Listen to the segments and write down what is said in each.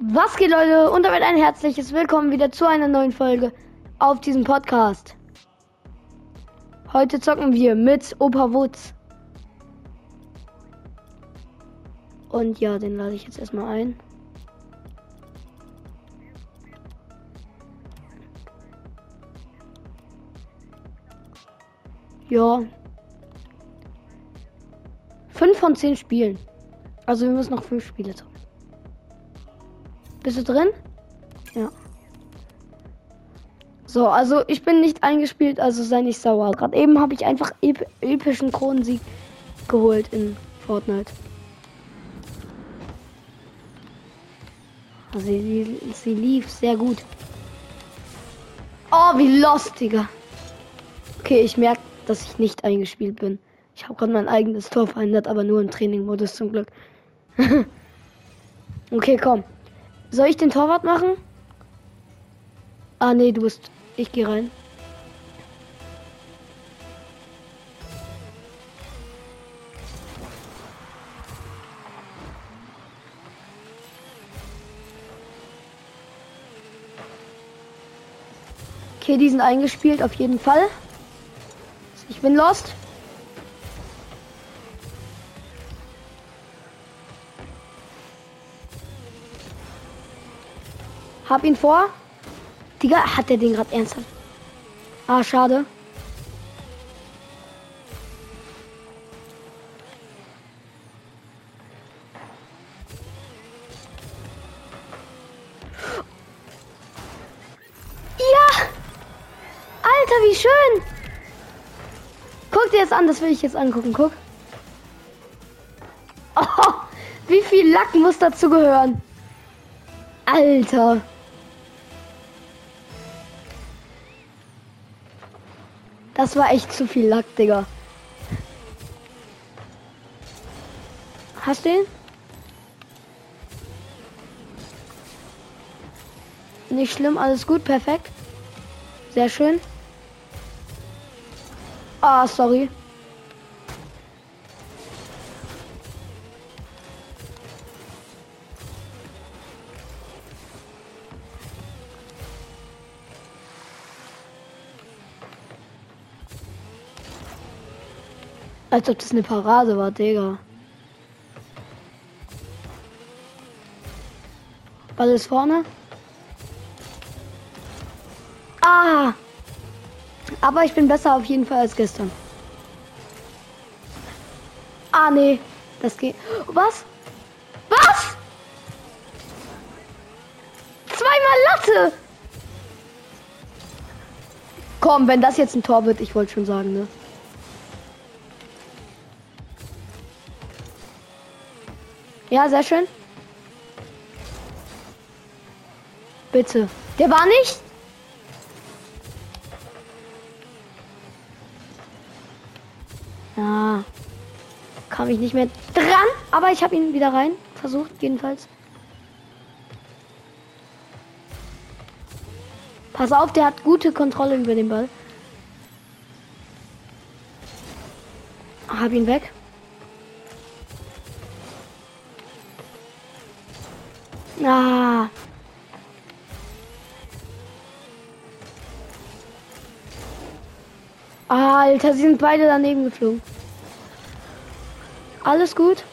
Was geht Leute und damit ein herzliches Willkommen wieder zu einer neuen Folge auf diesem Podcast. Heute zocken wir mit Opa Wutz. Und ja, den lade ich jetzt erstmal ein. Ja. Fünf von zehn Spielen. Also wir müssen noch fünf Spiele zocken. Bist du drin? Ja. So, also ich bin nicht eingespielt, also sei nicht sauer. Gerade eben habe ich einfach ep epischen Kronensieg geholt in Fortnite. Also sie, sie lief sehr gut. Oh, wie lost, Digga. Okay, ich merke, dass ich nicht eingespielt bin. Ich habe gerade mein eigenes Tor verändert, aber nur im Training-Modus zum Glück. okay, komm. Soll ich den Torwart machen? Ah, nee, du bist. Ich gehe rein. Okay, die sind eingespielt, auf jeden Fall. Ich bin lost. Hab ihn vor. Digga, hat der den gerade ernsthaft? Ah, schade. Wie schön! Guck dir jetzt an, das will ich jetzt angucken. Guck. Oh, wie viel Lack muss dazu gehören? Alter. Das war echt zu viel Lack, Digga. Hast du ihn? Nicht schlimm, alles gut, perfekt. Sehr schön. Ah, sorry. Als ob das eine Parade war, Digga. Ball ist vorne. Ah! Aber ich bin besser auf jeden Fall als gestern. Ah, nee. Das geht. Was? Was? Zweimal Latte! Komm, wenn das jetzt ein Tor wird, ich wollte schon sagen, ne? Ja, sehr schön. Bitte. Der war nicht? Ja. Kam ich nicht mehr dran, aber ich habe ihn wieder rein. Versucht, jedenfalls. Pass auf, der hat gute Kontrolle über den Ball. Hab ihn weg. Ah. Alter, sie sind beide daneben geflogen. Alles gut?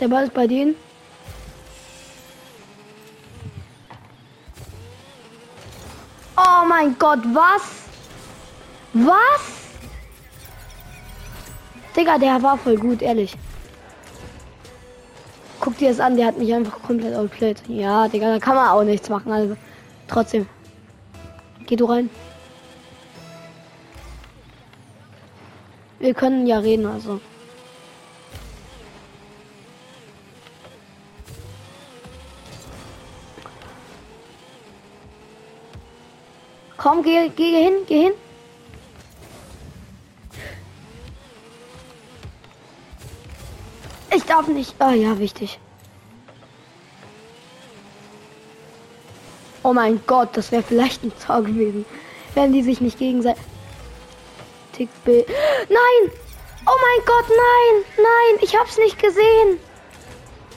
Der Ball ist bei denen. Oh mein Gott, was? Was? Digga, der war voll gut, ehrlich. Guck dir das an, der hat mich einfach komplett outplayed. Ja, Digga, da kann man auch nichts machen, also trotzdem. Geh du rein. Wir können ja reden, also. Komm, geh, geh hin, geh hin. Darf nicht. Ah ja, wichtig. Oh mein Gott, das wäre vielleicht ein Tor gewesen. Wenn die sich nicht gegenseitig. Nein! Oh mein Gott, nein, nein, ich hab's nicht gesehen.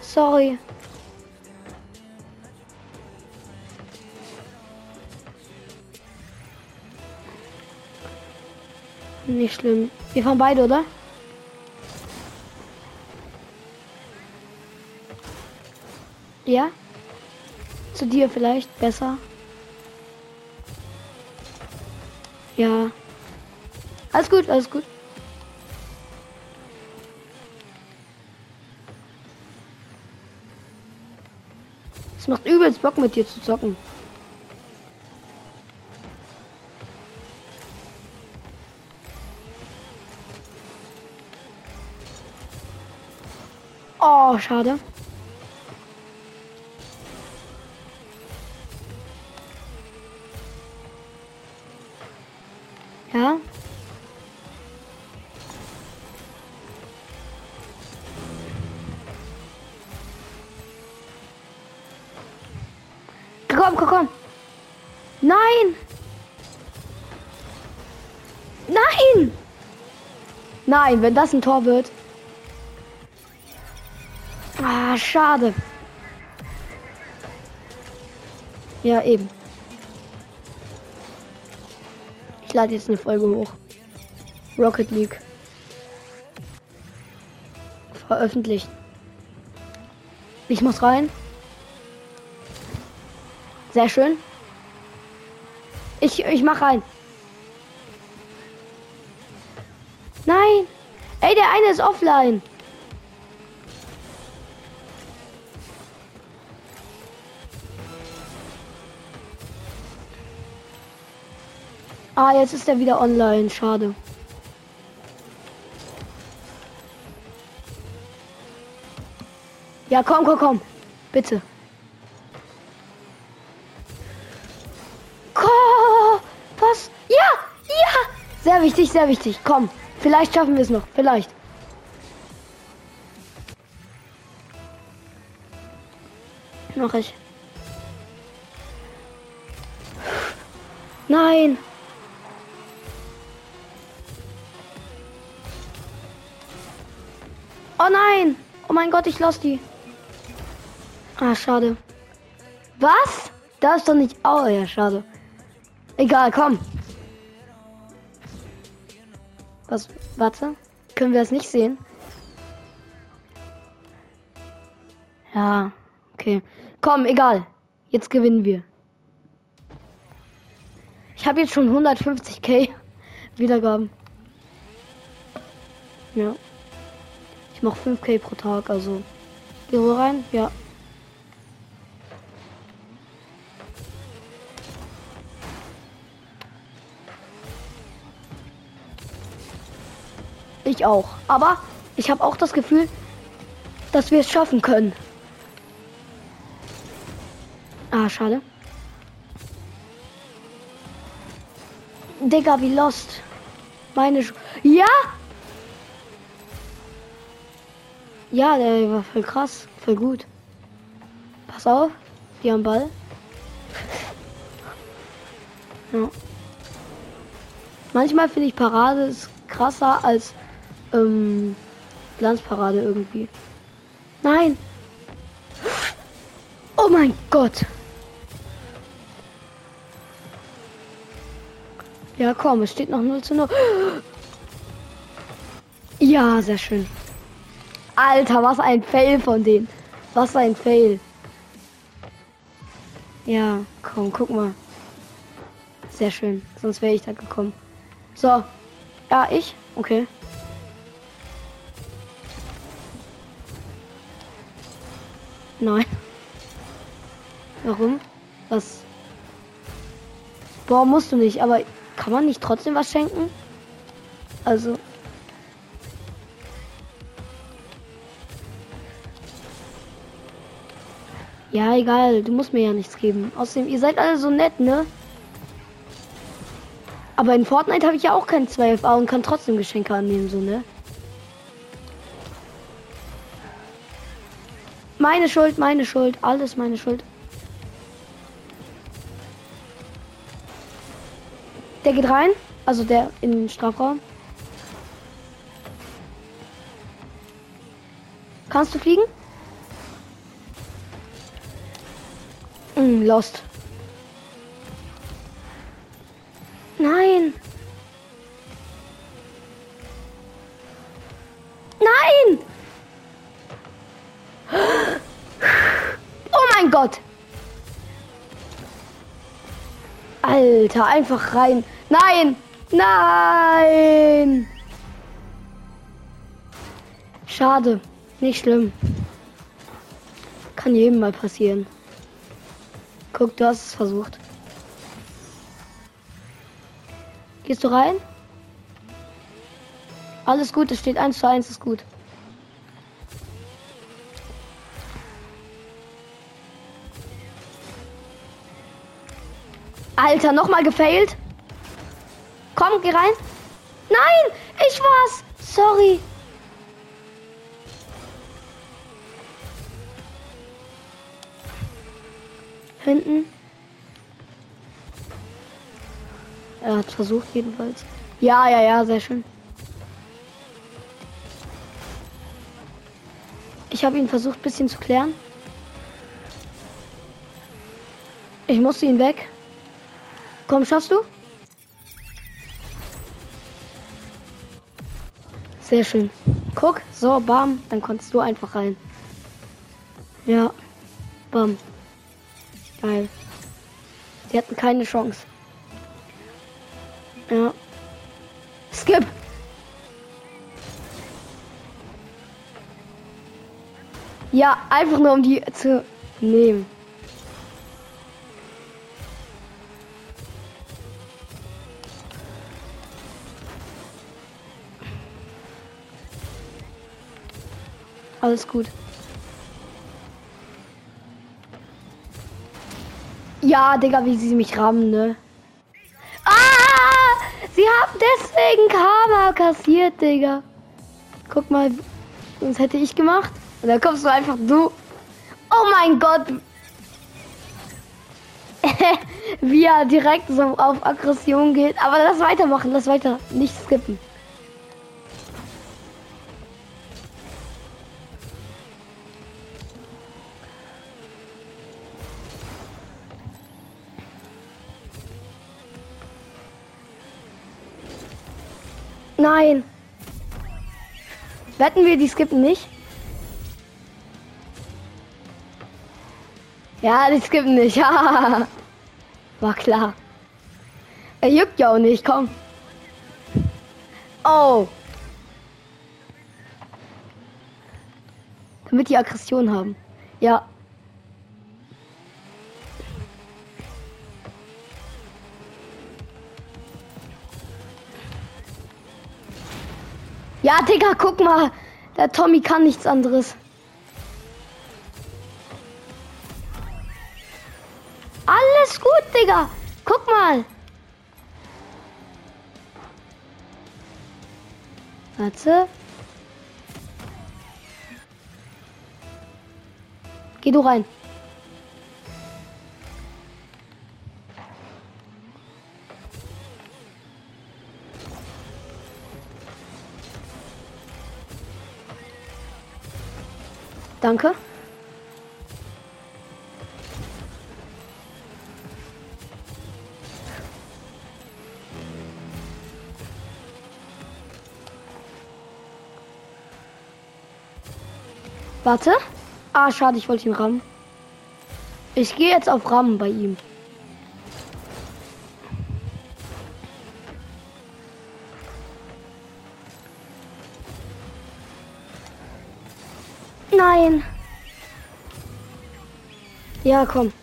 Sorry. Nicht schlimm. Wir fahren beide, oder? Ja? Zu dir vielleicht besser. Ja. Alles gut, alles gut. Es macht übelst Bock mit dir zu zocken. Oh, schade. Nein, wenn das ein Tor wird. Ah, schade. Ja, eben. Ich lade jetzt eine Folge hoch. Rocket League. Veröffentlicht. Ich muss rein. Sehr schön. Ich, ich mach rein. Nein. Ey, der eine ist offline. Ah, jetzt ist er wieder online. Schade. Ja, komm, komm, komm. Bitte. Komm, was? Ja, ja. Sehr wichtig, sehr wichtig. Komm, vielleicht schaffen wir es noch. Vielleicht. Noch ich. Nein. Oh nein! Oh mein Gott, ich lasse die. Ah, schade. Was? Da ist doch nicht. Oh ja, schade. Egal, komm. Was? Warte. Können wir das nicht sehen? Ja, okay. Komm, egal. Jetzt gewinnen wir. Ich habe jetzt schon 150k Wiedergaben. Ja. Ich mache 5k pro Tag, also. Geh so rein? Ja. Ich auch. Aber ich habe auch das Gefühl, dass wir es schaffen können. Ah, schade. Digga, wie lost. Meine Sch Ja! Ja, der war voll krass, voll gut. Pass auf, die haben Ball. Ja. Manchmal finde ich Parade ist krasser als ähm, Glanzparade irgendwie. Nein! Oh mein Gott! Ja, komm, es steht noch 0 zu 0. Ja, sehr schön. Alter, was ein Fail von denen. Was ein Fail. Ja, komm, guck mal. Sehr schön. Sonst wäre ich da gekommen. So. Ja, ich? Okay. Nein. Warum? Was? Boah, musst du nicht, aber kann man nicht trotzdem was schenken? Also, Ja, egal, du musst mir ja nichts geben. Außerdem, ihr seid alle so nett, ne? Aber in Fortnite habe ich ja auch kein 12a und kann trotzdem Geschenke annehmen, so, ne? Meine Schuld, meine Schuld, alles meine Schuld. Der geht rein, also der in den Strafraum. Kannst du fliegen? Mm, lost. Nein. Nein! Oh mein Gott! Alter, einfach rein. Nein! Nein! Schade. Nicht schlimm. Kann jedem mal passieren. Guck, du hast es versucht. Gehst du rein? Alles gut, es steht 1 zu 1, ist gut. Alter, nochmal gefailt. Komm, geh rein. Nein, ich war's. Sorry. Hinten. Er hat versucht jedenfalls. Ja, ja, ja, sehr schön. Ich habe ihn versucht, ein bisschen zu klären. Ich musste ihn weg. Komm, schaffst du? Sehr schön. Guck, so, bam, dann konntest du einfach rein. Ja, bam. Geil. Sie hatten keine Chance. Ja. Skip. Ja, einfach nur um die zu nehmen. Alles gut. Ja, Digga, wie sie mich rammen, ne? Ah! Sie haben deswegen Karma kassiert, Digga. Guck mal, das hätte ich gemacht. Und dann kommst du einfach du. Oh mein Gott. wie er direkt so auf Aggression geht. Aber lass weitermachen, lass weiter. Nicht skippen. Nein. Wetten wir, die skippen nicht? Ja, die skippen nicht. War klar. Er juckt ja auch nicht, komm. Oh. Damit die Aggression haben. Ja. Ja, Digga, guck mal. Der Tommy kann nichts anderes. Alles gut, Digga. Guck mal. Warte. Geh du rein. Danke. Warte. Ah, schade, ich wollte ihn rammen. Ich gehe jetzt auf Rammen bei ihm. Ja, komm.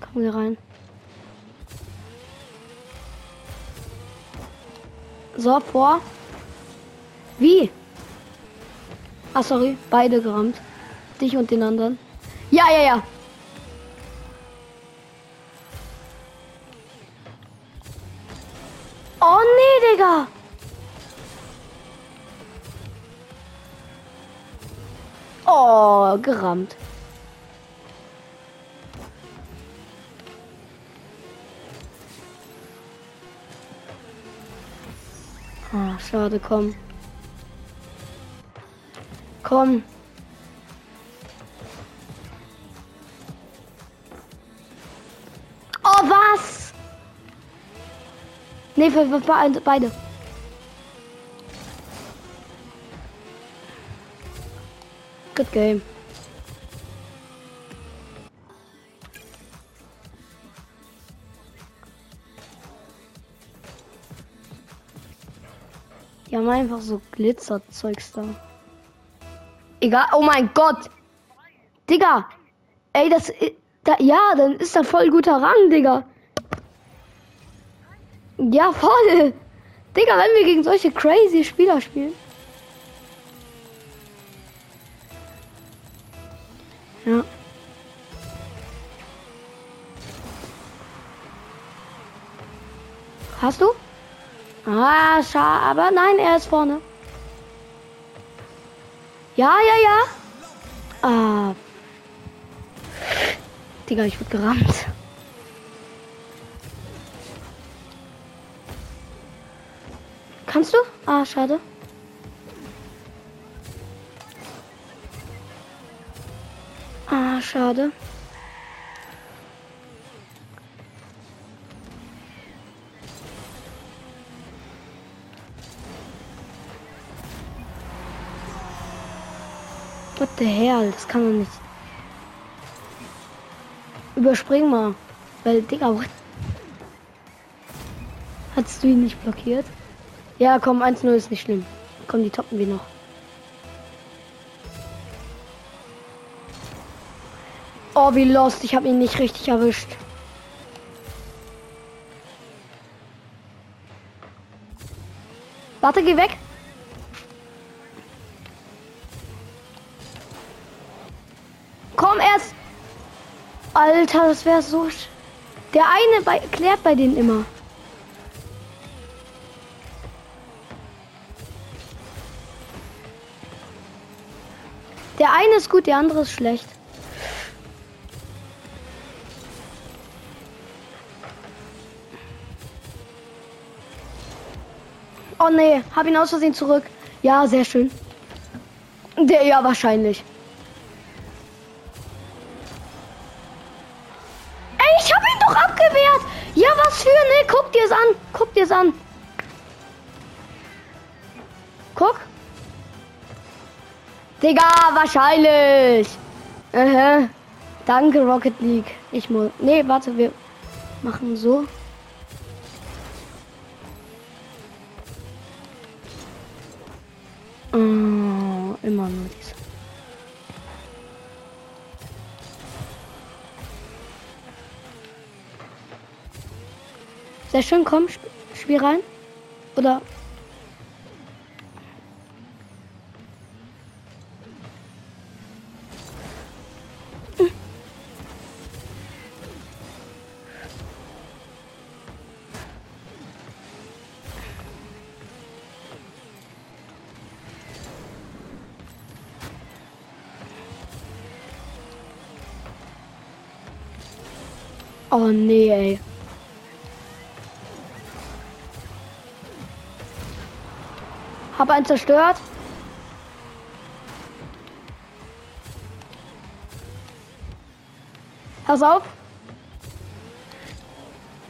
Komm hier rein. So, vor. Wie? Ah, sorry. Beide gerammt. Dich und den anderen. Ja, ja, ja. Mauer gerammt. Ah, schade, komm. Komm. Oh, was? Nee, für, für, für beide. Good game. Haben einfach so Glitzerzeugs da. Egal. Oh mein Gott. Digga. Ey, das. Da, ja, dann ist da voll guter Rang, Digga. Ja, voll. Digga, wenn wir gegen solche crazy Spieler spielen. Ja. Hast du? Ah, schade. Aber nein, er ist vorne. Ja, ja, ja. Ah. Digga, ich wurde gerammt. Kannst du? Ah, schade. Ah, schade. The hell? Das kann man nicht. Überspring mal. Weil, Digga, what? Hattest du ihn nicht blockiert? Ja, komm, 1-0 ist nicht schlimm. Komm, die toppen wir noch. Oh, wie lost. Ich habe ihn nicht richtig erwischt. Warte, geh weg. Alter, das wäre so. Der eine bei, klärt bei denen immer. Der eine ist gut, der andere ist schlecht. Oh nee, hab ihn aus Versehen zurück. Ja, sehr schön. Der ja wahrscheinlich. Dir's an. Guck. Digga, wahrscheinlich. Aha. Danke, Rocket League. Ich muss. Nee, warte, wir machen so. Oh, immer nur diese. Sehr schön, komm, sp spiel rein. Oder. Oh nee, ey. Hab einen zerstört. Pass auf.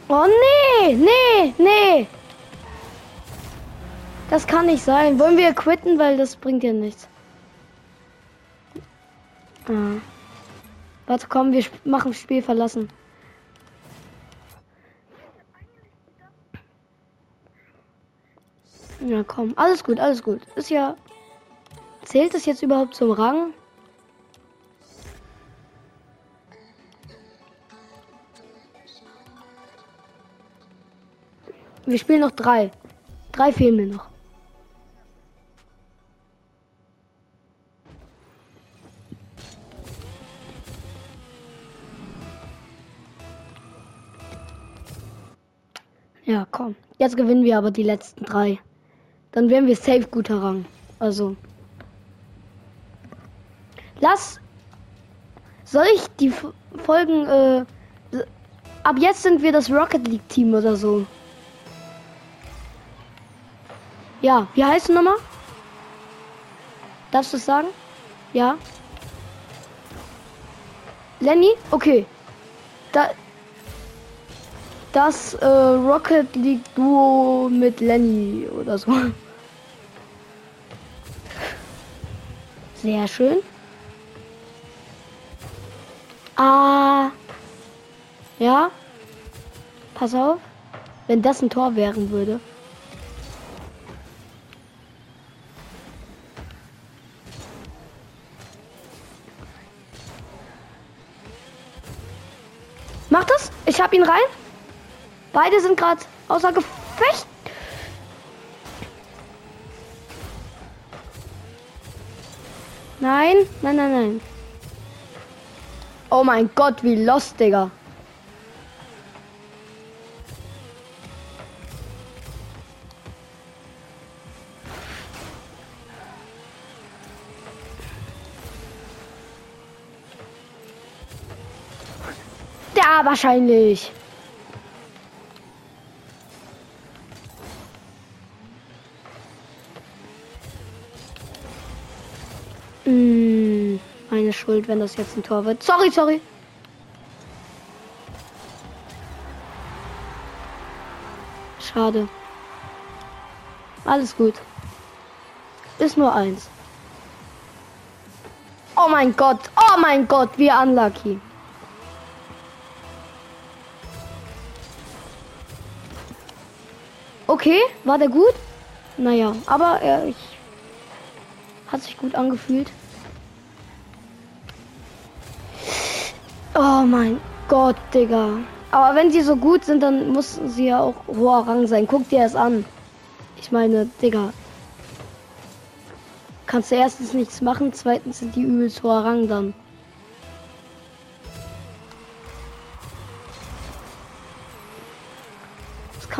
Oh nee, nee, nee. Das kann nicht sein. Wollen wir quitten, weil das bringt ja nichts. Ah. Warte, komm, wir machen Spiel verlassen. Ja, komm. Alles gut, alles gut. Ist ja. Zählt es jetzt überhaupt zum Rang? Wir spielen noch drei. Drei fehlen mir noch. Ja, komm. Jetzt gewinnen wir aber die letzten drei. Dann wären wir safe guter Rang. Also. Lass. Soll ich die Folgen. Äh, ab jetzt sind wir das Rocket League Team oder so. Ja, wie heißt du nochmal? Darfst du es sagen? Ja. Lenny? Okay. Da, das äh, Rocket League Duo mit Lenny oder so. Sehr schön. Ah. Ja. Pass auf. Wenn das ein Tor wären würde. Mach das. Ich hab ihn rein. Beide sind gerade außer Gefecht. Nein, nein, nein, nein. Oh mein Gott, wie lost, Digga. Wahrscheinlich. Hm, meine Schuld, wenn das jetzt ein Tor wird. Sorry, sorry. Schade. Alles gut. Ist nur eins. Oh mein Gott, oh mein Gott, wie unlucky. Okay, war der gut? Naja, aber er ich, hat sich gut angefühlt. Oh mein Gott, Digga. Aber wenn sie so gut sind, dann müssen sie ja auch hoher Rang sein. Guck dir es an. Ich meine, Digga. Kannst du erstens nichts machen, zweitens sind die übelst hoher Rang dann.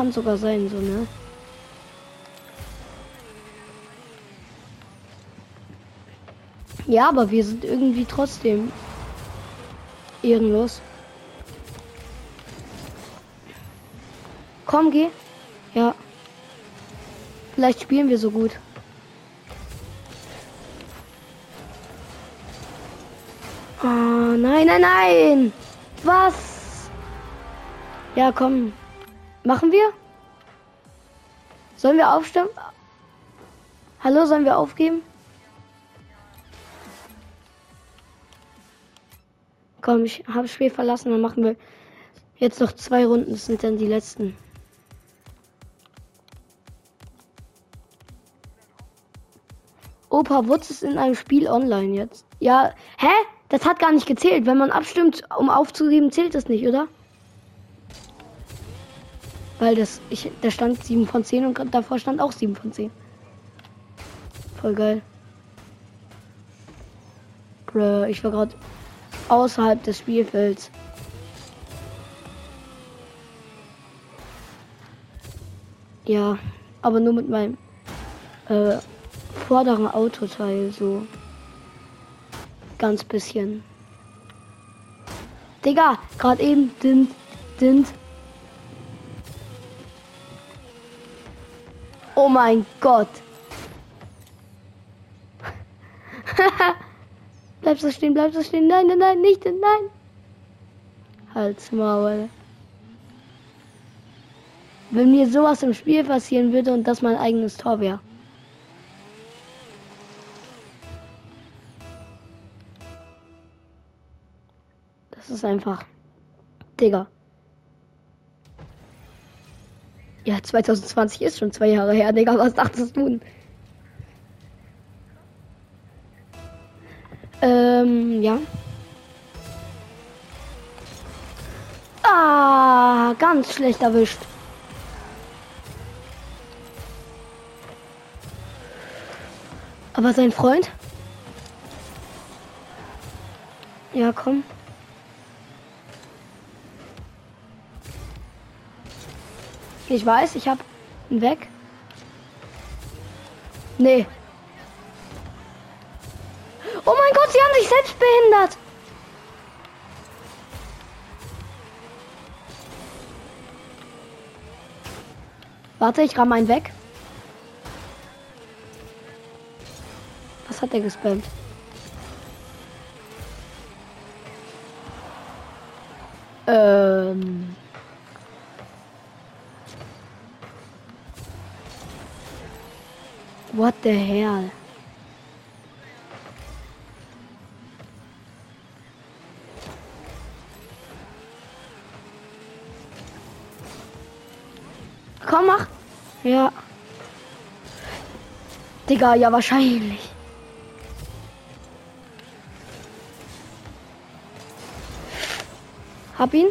kann sogar sein, so, ne? Ja, aber wir sind irgendwie trotzdem ehrenlos. Komm, geh. Ja. Vielleicht spielen wir so gut. Oh, nein, nein, nein. Was? Ja, komm. Machen wir? Sollen wir aufstimmen? Hallo, sollen wir aufgeben? Komm, ich habe Spiel verlassen, dann machen wir jetzt noch zwei Runden. Das sind dann die letzten. Opa Wutz ist in einem Spiel online jetzt. Ja, hä? Das hat gar nicht gezählt. Wenn man abstimmt, um aufzugeben, zählt das nicht, oder? Weil das, ich, da stand 7 von 10 und davor stand auch 7 von 10. Voll geil. Bruh, ich war gerade außerhalb des Spielfelds. Ja, aber nur mit meinem äh, vorderen Autoteil so. Ganz bisschen. Digga, gerade eben dint, dint, Oh mein Gott. bleib so stehen, bleib so stehen. Nein, nein, nein, nicht, nein. Halt's Maul. Wenn mir sowas im Spiel passieren würde und das mein eigenes Tor wäre. Das ist einfach. Digga. Ja, 2020 ist schon zwei Jahre her, Digga. Was dachtest du? Ähm, ja. Ah, ganz schlecht erwischt. Aber sein Freund? Ja, komm. Ich weiß, ich habe ihn weg. Nee. Oh mein Gott, sie haben sich selbst behindert. Warte, ich ramm einen weg. Was hat er gespammt? Ähm. What the hell? Digga, ja wahrscheinlich. Hab ihn.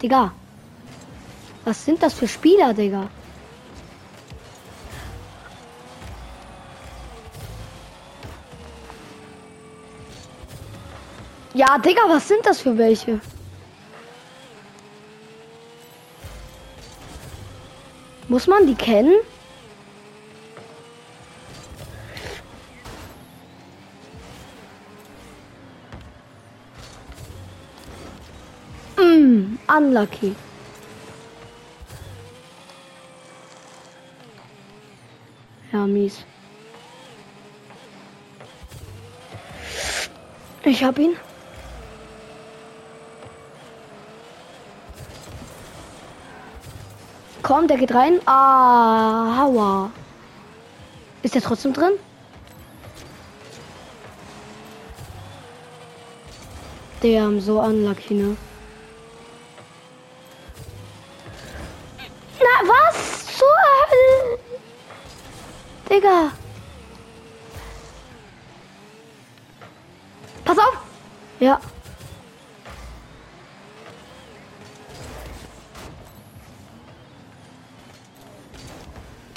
Digga. Was sind das für Spieler, Digga? Ja, Digga, was sind das für welche? Muss man die kennen? Mm, unlucky. Ja, mies. Ich hab ihn. Komm, der geht rein. Ah, Haua. Ist der trotzdem drin? Der so unlucky, ne? Na, was zur Hölle? Digga. Pass auf. Ja.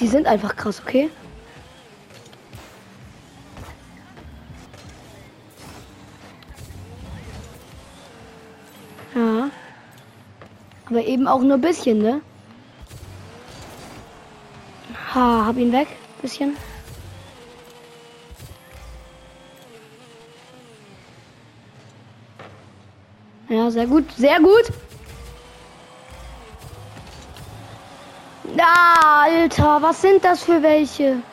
Die sind einfach krass, okay? Ja. Aber eben auch nur ein bisschen, ne? Ha, hab ihn weg. Bisschen. Ja, sehr gut. Sehr gut. Alter, was sind das für welche?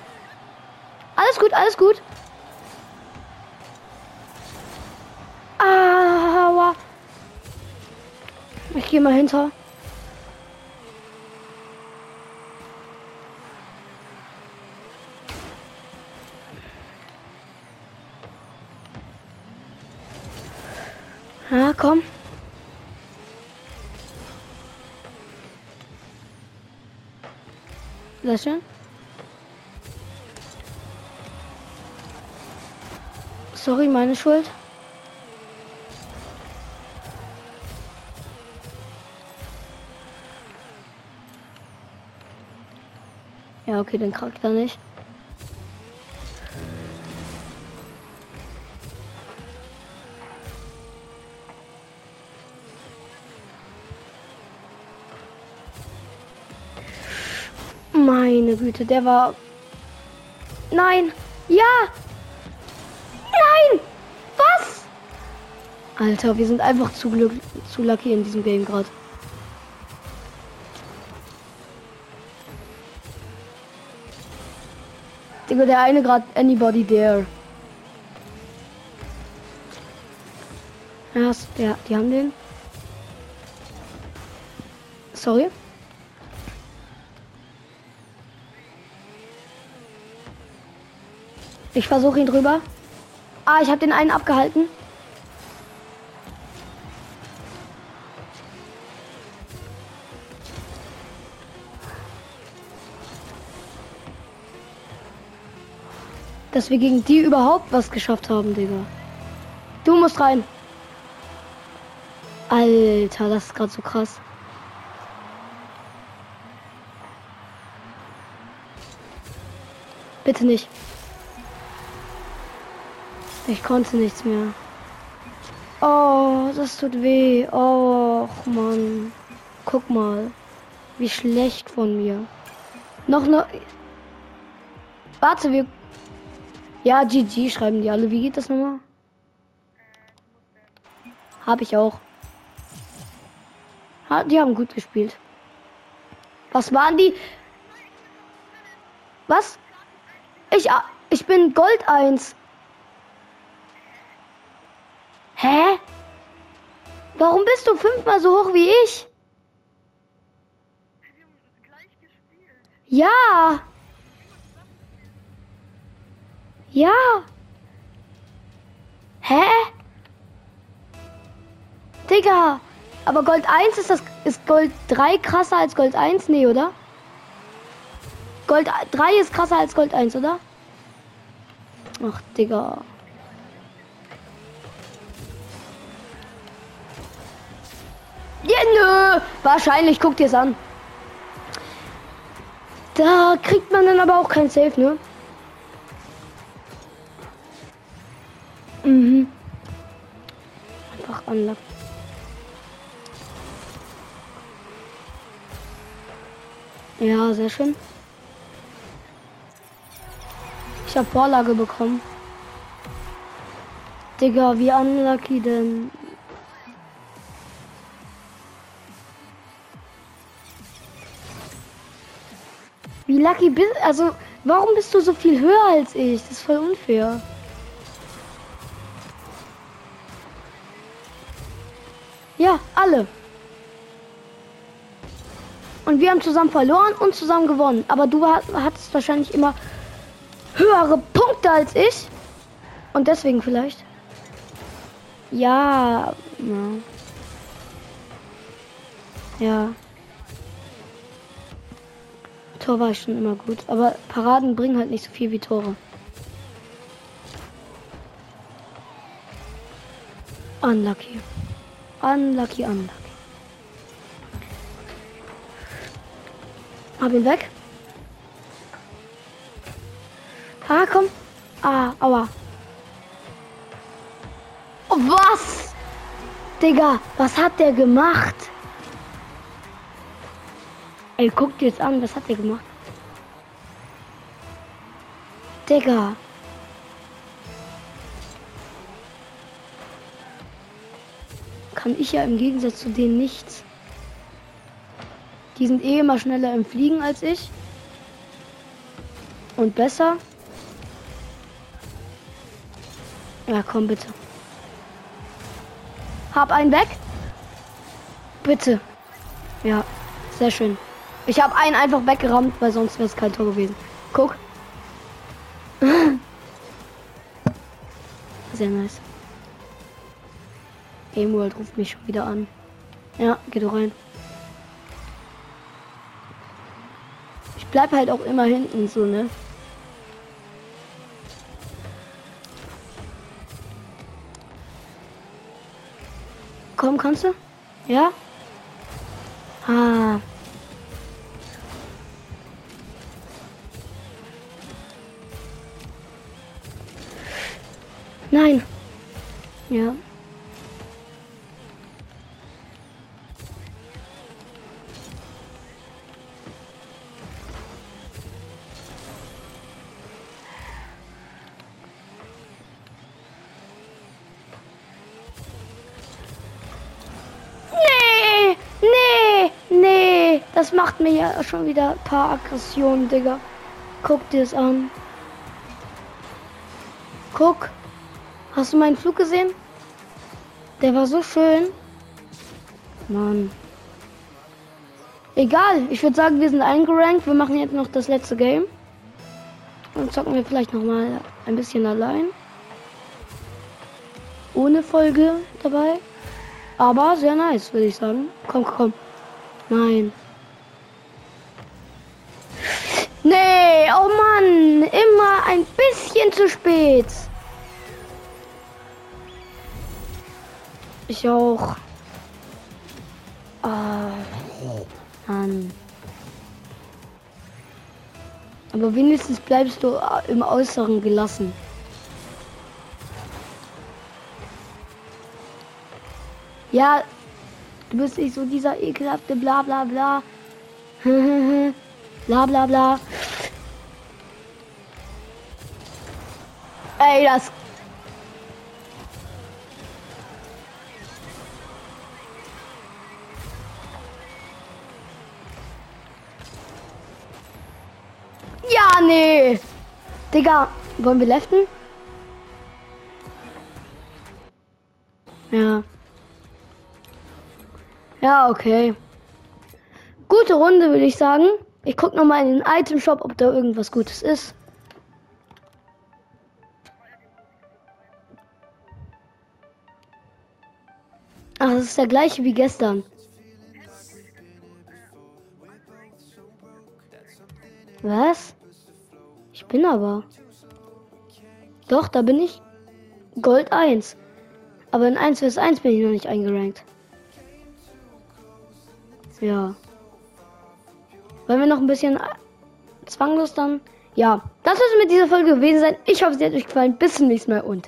Alles gut, alles gut. Ah, ich gehe mal hinter. Ja, komm. Sehr schön. Sorry, meine Schuld. Ja, okay, den er nicht. Güte, der war. Nein! Ja! Nein! Was? Alter, wir sind einfach zu glück zu lucky in diesem Game gerade. Digga, der eine gerade anybody there. Ja, die haben den. Sorry. Ich versuche ihn drüber. Ah, ich habe den einen abgehalten. Dass wir gegen die überhaupt was geschafft haben, Digga. Du musst rein. Alter, das ist gerade so krass. Bitte nicht. Ich konnte nichts mehr. Oh, das tut weh. Oh, Mann. Guck mal. Wie schlecht von mir. Noch ne. Warte, wir. Ja, GG schreiben die alle. Wie geht das nochmal? Habe ich auch. Die haben gut gespielt. Was waren die? Was? Ich, ah, ich bin Gold 1. Hä? Warum bist du fünfmal so hoch wie ich? Ja. Ja. Hä? Digga. Aber Gold 1 ist das. Ist Gold 3 krasser als Gold 1? Nee, oder? Gold 3 ist krasser als Gold 1, oder? Ach, Digga. Ja, nö. Wahrscheinlich, guckt ihr es an. Da kriegt man dann aber auch kein Safe, ne? Mhm. Einfach anlassen. Ja, sehr schön. Ich habe Vorlage bekommen. Digga, wie unlucky denn? Wie lucky bist Also, warum bist du so viel höher als ich? Das ist voll unfair. Ja, alle. Und wir haben zusammen verloren und zusammen gewonnen. Aber du hattest wahrscheinlich immer höhere Punkte als ich. Und deswegen vielleicht. Ja. Ja. ja. Tor war schon immer gut. Aber Paraden bringen halt nicht so viel wie Tore. Unlucky. Unlucky, unlucky. Hab ihn weg. Ah, komm. Ah, aua. Oh, was? Digga, was hat der gemacht? Ey, guck dir jetzt an, was hat der gemacht? Digga. Kann ich ja im Gegensatz zu denen nichts. Die sind eh immer schneller im Fliegen als ich. Und besser. Ja, komm bitte. Hab einen weg. Bitte. Ja, sehr schön. Ich habe einen einfach weggerammt, weil sonst wäre es kein Tor gewesen. Guck. Sehr nice. Emuald ruft mich schon wieder an. Ja, geh doch rein. Ich bleib halt auch immer hinten so, ne? Komm, kannst du? Ja? Das macht mir ja schon wieder ein paar Aggressionen, Digga. Guck dir es an. Guck. Hast du meinen Flug gesehen? Der war so schön. Mann. Egal, ich würde sagen, wir sind eingerankt. Wir machen jetzt noch das letzte Game. Und zocken wir vielleicht noch mal ein bisschen allein. Ohne Folge dabei. Aber sehr nice, würde ich sagen. Komm, komm. Nein. Nee, oh Mann. Immer ein bisschen zu spät. Ich auch. Ah, Mann. Aber wenigstens bleibst du im Äußeren gelassen. Ja, du bist nicht so dieser ekelhafte bla bla bla. bla bla bla. Ey, das. Ja, nee. Digga, wollen wir leften? Ja. Ja, okay. Gute Runde, würde ich sagen. Ich gucke nochmal in den Item Shop, ob da irgendwas Gutes ist. Ist der gleiche wie gestern. Was? Ich bin aber. Doch, da bin ich Gold 1. Aber in 1 vs 1 bin ich noch nicht eingerankt. Ja. Wollen wir noch ein bisschen zwanglos dann? Ja, das soll es mit dieser Folge gewesen sein. Ich hoffe, sie hat euch gefallen. Bis zum nächsten Mal und